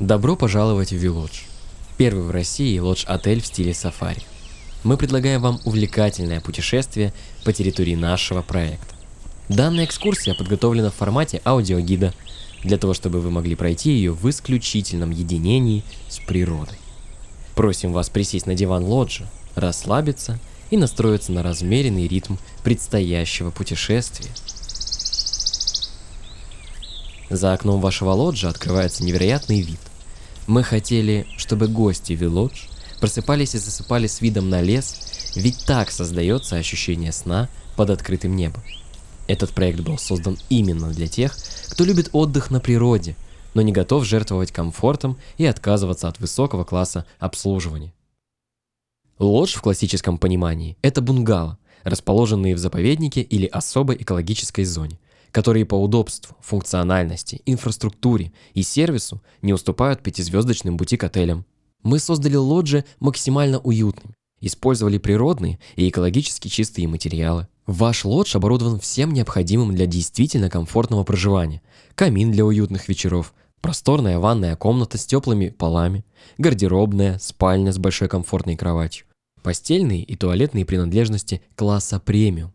Добро пожаловать в Вилодж. Первый в России лодж-отель в стиле сафари. Мы предлагаем вам увлекательное путешествие по территории нашего проекта. Данная экскурсия подготовлена в формате аудиогида, для того чтобы вы могли пройти ее в исключительном единении с природой. Просим вас присесть на диван лоджа, расслабиться и настроиться на размеренный ритм предстоящего путешествия. За окном вашего лоджа открывается невероятный вид. Мы хотели, чтобы гости Виллодж просыпались и засыпали с видом на лес, ведь так создается ощущение сна под открытым небом. Этот проект был создан именно для тех, кто любит отдых на природе, но не готов жертвовать комфортом и отказываться от высокого класса обслуживания. Лодж в классическом понимании – это бунгало, расположенные в заповеднике или особой экологической зоне – которые по удобству, функциональности, инфраструктуре и сервису не уступают пятизвездочным бутик-отелям. Мы создали лоджи максимально уютными, использовали природные и экологически чистые материалы. Ваш лодж оборудован всем необходимым для действительно комфортного проживания. Камин для уютных вечеров, просторная ванная комната с теплыми полами, гардеробная, спальня с большой комфортной кроватью, постельные и туалетные принадлежности класса премиум,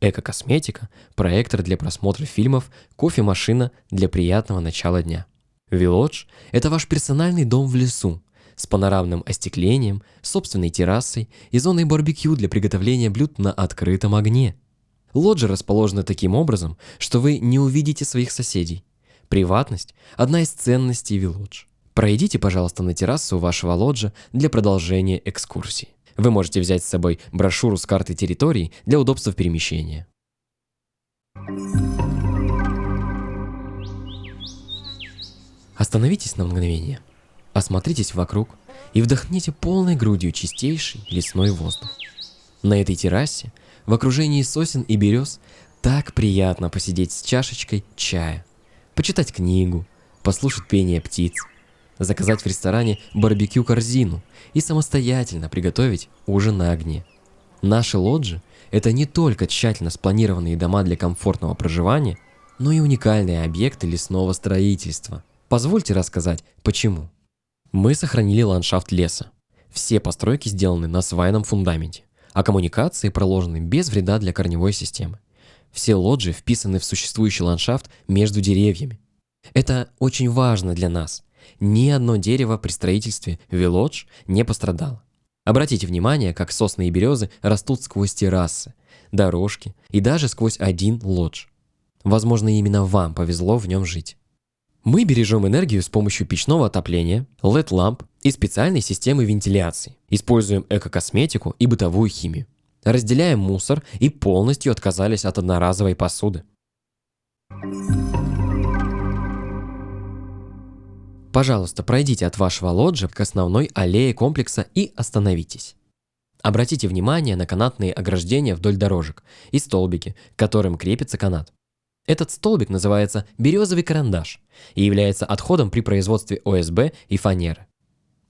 эко-косметика, проектор для просмотра фильмов, кофемашина для приятного начала дня. Вилодж – это ваш персональный дом в лесу, с панорамным остеклением, собственной террасой и зоной барбекю для приготовления блюд на открытом огне. Лоджи расположены таким образом, что вы не увидите своих соседей. Приватность – одна из ценностей Вилодж. Пройдите, пожалуйста, на террасу вашего лоджа для продолжения экскурсии. Вы можете взять с собой брошюру с картой территорий для удобства в перемещении. Остановитесь на мгновение, осмотритесь вокруг и вдохните полной грудью чистейший лесной воздух. На этой террасе, в окружении сосен и берез, так приятно посидеть с чашечкой чая, почитать книгу, послушать пение птиц – заказать в ресторане барбекю-корзину и самостоятельно приготовить ужин на огне. Наши лоджи – это не только тщательно спланированные дома для комфортного проживания, но и уникальные объекты лесного строительства. Позвольте рассказать, почему. Мы сохранили ландшафт леса. Все постройки сделаны на свайном фундаменте, а коммуникации проложены без вреда для корневой системы. Все лоджии вписаны в существующий ландшафт между деревьями. Это очень важно для нас, ни одно дерево при строительстве Вилодж не пострадало. Обратите внимание, как сосны и березы растут сквозь террасы, дорожки и даже сквозь один лодж. Возможно, именно вам повезло в нем жить. Мы бережем энергию с помощью печного отопления, LED-ламп и специальной системы вентиляции. Используем эко-косметику и бытовую химию. Разделяем мусор и полностью отказались от одноразовой посуды. Пожалуйста, пройдите от вашего лоджа к основной аллее комплекса и остановитесь. Обратите внимание на канатные ограждения вдоль дорожек и столбики, к которым крепится канат. Этот столбик называется березовый карандаш и является отходом при производстве ОСБ и фанеры.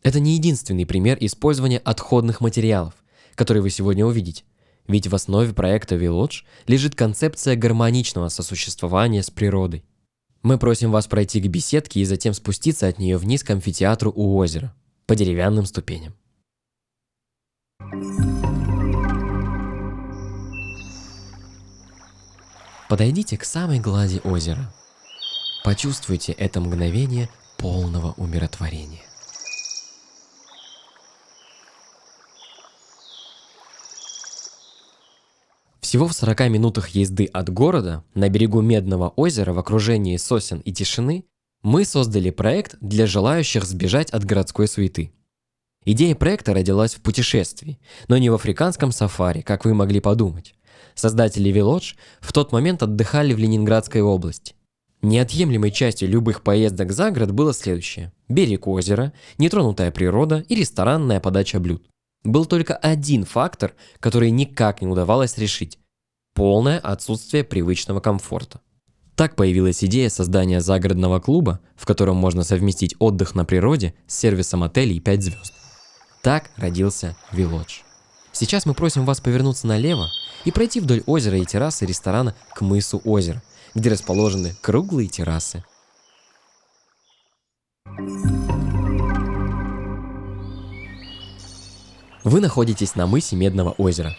Это не единственный пример использования отходных материалов, который вы сегодня увидите. Ведь в основе проекта Village лежит концепция гармоничного сосуществования с природой. Мы просим вас пройти к беседке и затем спуститься от нее вниз к амфитеатру у озера, по деревянным ступеням. Подойдите к самой глади озера. Почувствуйте это мгновение полного умиротворения. Всего в 40 минутах езды от города, на берегу Медного озера в окружении сосен и тишины, мы создали проект для желающих сбежать от городской суеты. Идея проекта родилась в путешествии, но не в африканском сафари, как вы могли подумать. Создатели Village в тот момент отдыхали в Ленинградской области. Неотъемлемой частью любых поездок за город было следующее. Берег озера, нетронутая природа и ресторанная подача блюд. Был только один фактор, который никак не удавалось решить – полное отсутствие привычного комфорта. Так появилась идея создания загородного клуба, в котором можно совместить отдых на природе с сервисом отелей 5 звезд. Так родился Village. Сейчас мы просим вас повернуться налево и пройти вдоль озера и террасы ресторана к мысу озера, где расположены круглые террасы. Вы находитесь на мысе Медного озера.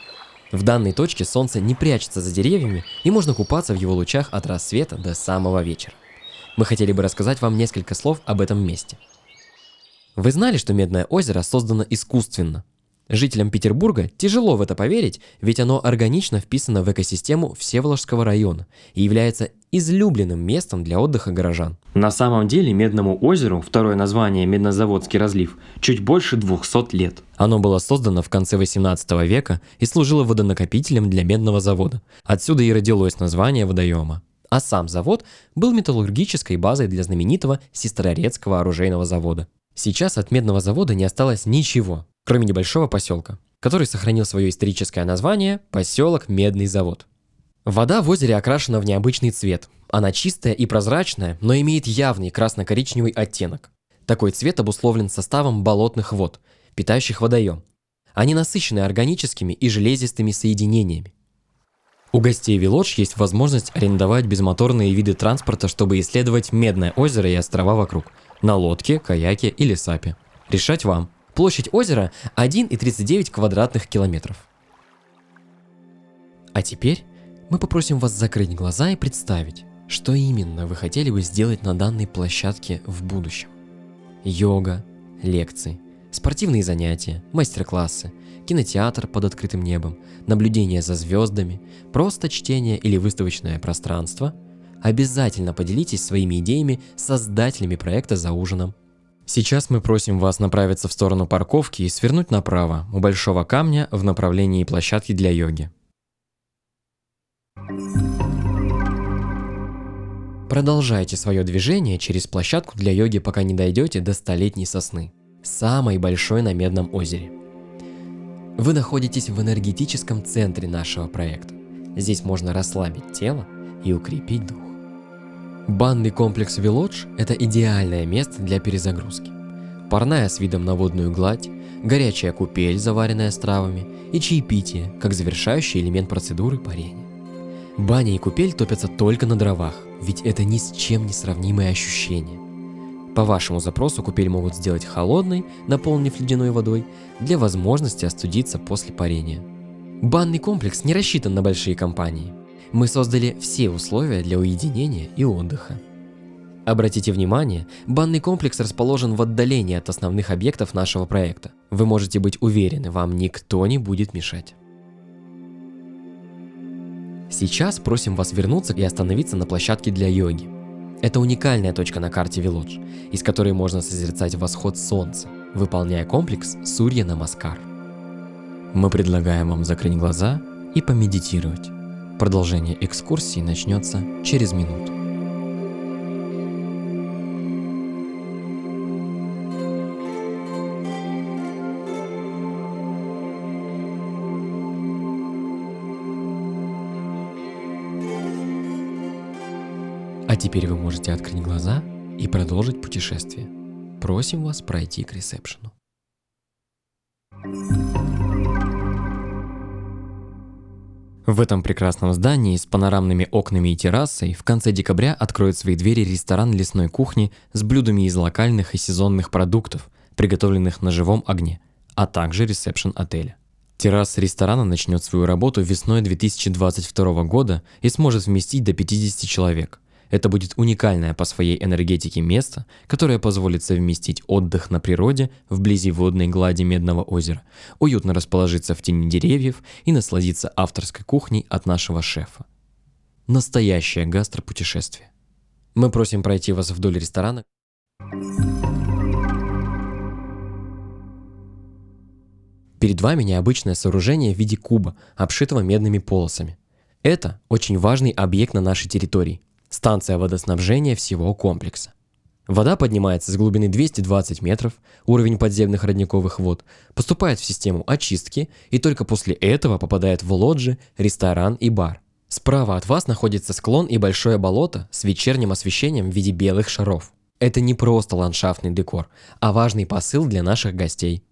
В данной точке солнце не прячется за деревьями и можно купаться в его лучах от рассвета до самого вечера. Мы хотели бы рассказать вам несколько слов об этом месте. Вы знали, что Медное озеро создано искусственно? Жителям Петербурга тяжело в это поверить, ведь оно органично вписано в экосистему Всеволожского района и является излюбленным местом для отдыха горожан. На самом деле Медному озеру, второе название Меднозаводский разлив, чуть больше 200 лет. Оно было создано в конце 18 века и служило водонакопителем для медного завода. Отсюда и родилось название водоема. А сам завод был металлургической базой для знаменитого Сестрорецкого оружейного завода. Сейчас от медного завода не осталось ничего, кроме небольшого поселка, который сохранил свое историческое название поселок Медный завод. Вода в озере окрашена в необычный цвет. Она чистая и прозрачная, но имеет явный красно-коричневый оттенок. Такой цвет обусловлен составом болотных вод, питающих водоем. Они насыщены органическими и железистыми соединениями. У гостей Вилодж есть возможность арендовать безмоторные виды транспорта, чтобы исследовать Медное озеро и острова вокруг, на лодке, каяке или сапе. Решать вам – Площадь озера 1,39 квадратных километров. А теперь мы попросим вас закрыть глаза и представить, что именно вы хотели бы сделать на данной площадке в будущем. Йога, лекции, спортивные занятия, мастер-классы, кинотеатр под открытым небом, наблюдение за звездами, просто чтение или выставочное пространство. Обязательно поделитесь своими идеями с создателями проекта за ужином Сейчас мы просим вас направиться в сторону парковки и свернуть направо, у большого камня в направлении площадки для йоги. Продолжайте свое движение через площадку для йоги, пока не дойдете до столетней сосны, самой большой на Медном озере. Вы находитесь в энергетическом центре нашего проекта. Здесь можно расслабить тело и укрепить дух. Банный комплекс Вилодж – это идеальное место для перезагрузки. Парная с видом на водную гладь, горячая купель, заваренная с травами, и чаепитие, как завершающий элемент процедуры парения. Баня и купель топятся только на дровах, ведь это ни с чем не сравнимое ощущение. По вашему запросу купель могут сделать холодной, наполнив ледяной водой, для возможности остудиться после парения. Банный комплекс не рассчитан на большие компании, мы создали все условия для уединения и отдыха. Обратите внимание, банный комплекс расположен в отдалении от основных объектов нашего проекта. Вы можете быть уверены, вам никто не будет мешать. Сейчас просим вас вернуться и остановиться на площадке для йоги. Это уникальная точка на карте Вилодж, из которой можно созерцать восход солнца, выполняя комплекс Сурья Намаскар. Мы предлагаем вам закрыть глаза и помедитировать. Продолжение экскурсии начнется через минуту. Теперь вы можете открыть глаза и продолжить путешествие. Просим вас пройти к ресепшену. В этом прекрасном здании с панорамными окнами и террасой в конце декабря откроет свои двери ресторан лесной кухни с блюдами из локальных и сезонных продуктов, приготовленных на живом огне, а также ресепшн отеля. Терраса ресторана начнет свою работу весной 2022 года и сможет вместить до 50 человек – это будет уникальное по своей энергетике место, которое позволит совместить отдых на природе вблизи водной глади Медного озера, уютно расположиться в тени деревьев и насладиться авторской кухней от нашего шефа. Настоящее гастропутешествие. Мы просим пройти вас вдоль ресторана. Перед вами необычное сооружение в виде куба, обшитого медными полосами. Это очень важный объект на нашей территории – станция водоснабжения всего комплекса. Вода поднимается с глубины 220 метров, уровень подземных родниковых вод, поступает в систему очистки и только после этого попадает в лоджи, ресторан и бар. Справа от вас находится склон и большое болото с вечерним освещением в виде белых шаров. Это не просто ландшафтный декор, а важный посыл для наших гостей.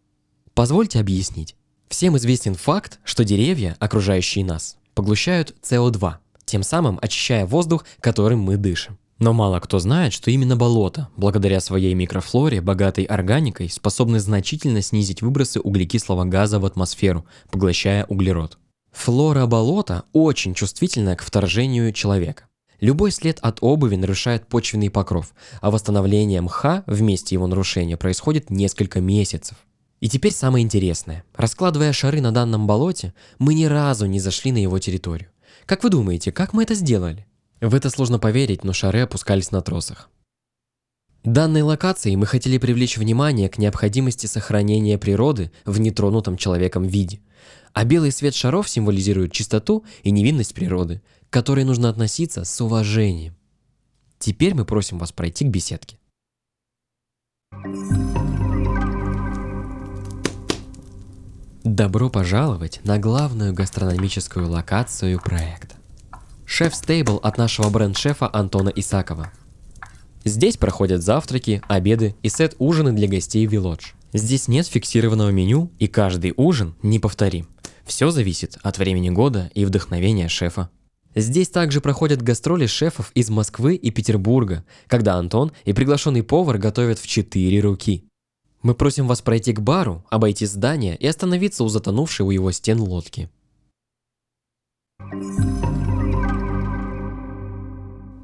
Позвольте объяснить. Всем известен факт, что деревья, окружающие нас, поглощают СО2, тем самым очищая воздух, которым мы дышим. Но мало кто знает, что именно болото, благодаря своей микрофлоре, богатой органикой, способны значительно снизить выбросы углекислого газа в атмосферу, поглощая углерод. Флора болота очень чувствительна к вторжению человека. Любой след от обуви нарушает почвенный покров, а восстановление мха в месте его нарушения происходит несколько месяцев. И теперь самое интересное. Раскладывая шары на данном болоте, мы ни разу не зашли на его территорию. Как вы думаете, как мы это сделали? В это сложно поверить, но шары опускались на тросах. Данной локацией мы хотели привлечь внимание к необходимости сохранения природы в нетронутом человеком виде. А белый свет шаров символизирует чистоту и невинность природы, к которой нужно относиться с уважением. Теперь мы просим вас пройти к беседке. Добро пожаловать на главную гастрономическую локацию проекта. Шеф-стейбл от нашего бренд-шефа Антона Исакова. Здесь проходят завтраки, обеды и сет-ужины для гостей Village. Здесь нет фиксированного меню, и каждый ужин неповторим. Все зависит от времени года и вдохновения шефа. Здесь также проходят гастроли шефов из Москвы и Петербурга, когда Антон и приглашенный повар готовят в четыре руки. Мы просим вас пройти к бару, обойти здание и остановиться у затонувшей у его стен лодки.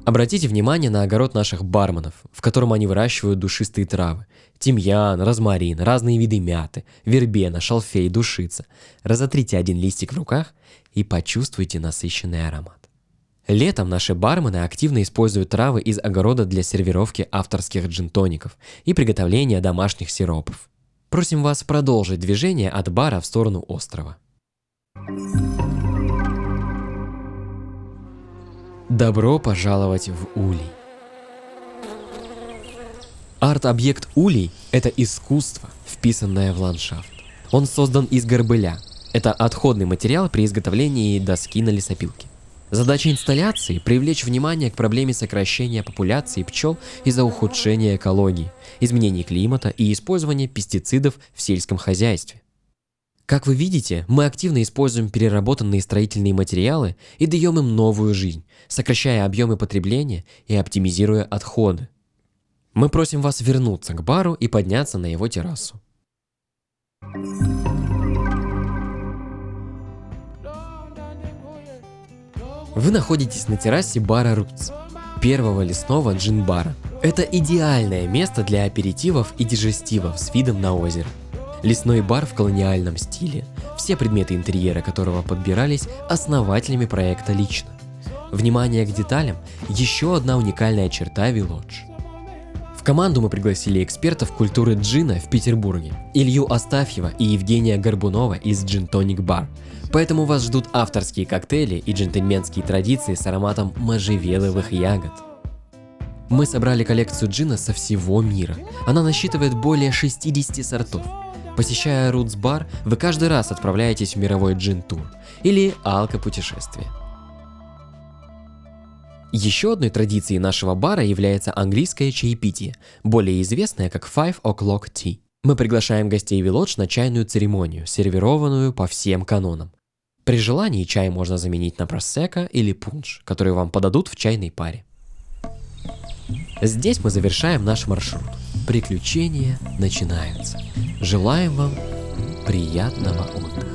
Обратите внимание на огород наших барменов, в котором они выращивают душистые травы. Тимьян, розмарин, разные виды мяты, вербена, шалфей, душица. Разотрите один листик в руках и почувствуйте насыщенный аромат. Летом наши бармены активно используют травы из огорода для сервировки авторских джинтоников и приготовления домашних сиропов. Просим вас продолжить движение от бара в сторону острова. Добро пожаловать в Улей. Арт-объект Улей – это искусство, вписанное в ландшафт. Он создан из горбыля. Это отходный материал при изготовлении доски на лесопилке. Задача инсталляции – привлечь внимание к проблеме сокращения популяции пчел из-за ухудшения экологии, изменений климата и использования пестицидов в сельском хозяйстве. Как вы видите, мы активно используем переработанные строительные материалы и даем им новую жизнь, сокращая объемы потребления и оптимизируя отходы. Мы просим вас вернуться к бару и подняться на его террасу. Вы находитесь на террасе бара Roots, первого лесного джин-бара. Это идеальное место для аперитивов и дижестивов с видом на озеро. Лесной бар в колониальном стиле, все предметы интерьера которого подбирались основателями проекта лично. Внимание к деталям – еще одна уникальная черта Village. Команду мы пригласили экспертов культуры джина в Петербурге, Илью Астафьева и Евгения Горбунова из Gin Tonic Bar. Поэтому вас ждут авторские коктейли и джентльменские традиции с ароматом можжевеловых ягод. Мы собрали коллекцию джина со всего мира. Она насчитывает более 60 сортов – Посещая Roots Bar, вы каждый раз отправляетесь в мировой джин-тур или алко-путешествие. Еще одной традицией нашего бара является английское чаепитие, более известное как Five O'Clock Tea. Мы приглашаем гостей Village на чайную церемонию, сервированную по всем канонам. При желании чай можно заменить на просека или пунш, которые вам подадут в чайной паре. Здесь мы завершаем наш маршрут. Приключения начинаются. Желаем вам приятного отдыха.